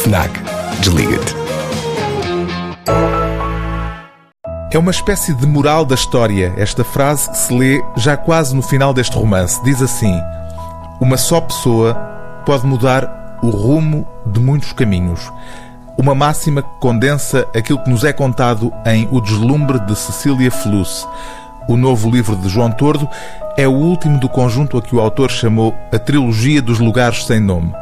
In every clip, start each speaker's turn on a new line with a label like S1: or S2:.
S1: FNAC. Desliga-te.
S2: É uma espécie de moral da história, esta frase que se lê já quase no final deste romance. Diz assim: Uma só pessoa pode mudar o rumo de muitos caminhos. Uma máxima que condensa aquilo que nos é contado em O Deslumbre de Cecília Fluss. O novo livro de João Tordo é o último do conjunto a que o autor chamou a Trilogia dos Lugares Sem Nome.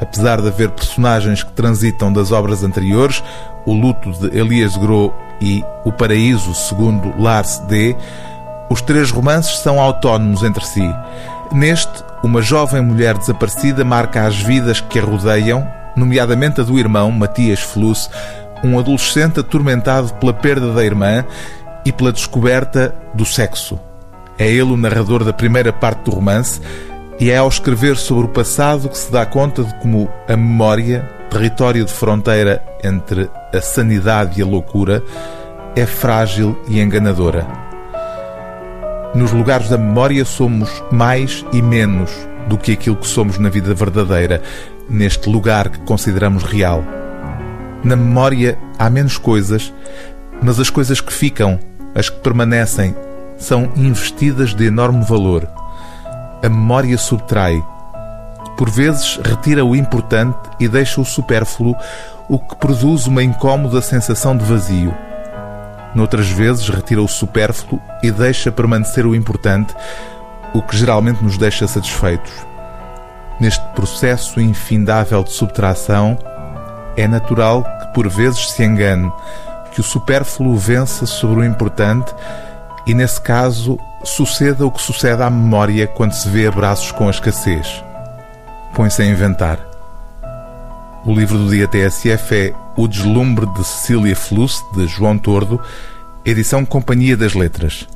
S2: Apesar de haver personagens que transitam das obras anteriores, O Luto de Elias Gros e O Paraíso, segundo Lars D., os três romances são autónomos entre si. Neste, uma jovem mulher desaparecida marca as vidas que a rodeiam, nomeadamente a do irmão, Matias Fluss, um adolescente atormentado pela perda da irmã e pela descoberta do sexo. É ele o narrador da primeira parte do romance e é ao escrever sobre o passado que se dá conta de como a memória, território de fronteira entre a sanidade e a loucura, é frágil e enganadora. Nos lugares da memória somos mais e menos do que aquilo que somos na vida verdadeira, neste lugar que consideramos real. Na memória há menos coisas, mas as coisas que ficam, as que permanecem, são investidas de enorme valor. A memória subtrai. Por vezes retira o importante e deixa o supérfluo, o que produz uma incómoda sensação de vazio. Noutras vezes retira o supérfluo e deixa permanecer o importante, o que geralmente nos deixa satisfeitos. Neste processo infindável de subtração, é natural que por vezes se engane, que o supérfluo vença sobre o importante e, nesse caso, suceda o que sucede à memória quando se vê abraços com a escassez. Põe-se a inventar. O livro do dia TSF é O Deslumbre de Cecília Fluss, de João Tordo, edição Companhia das Letras.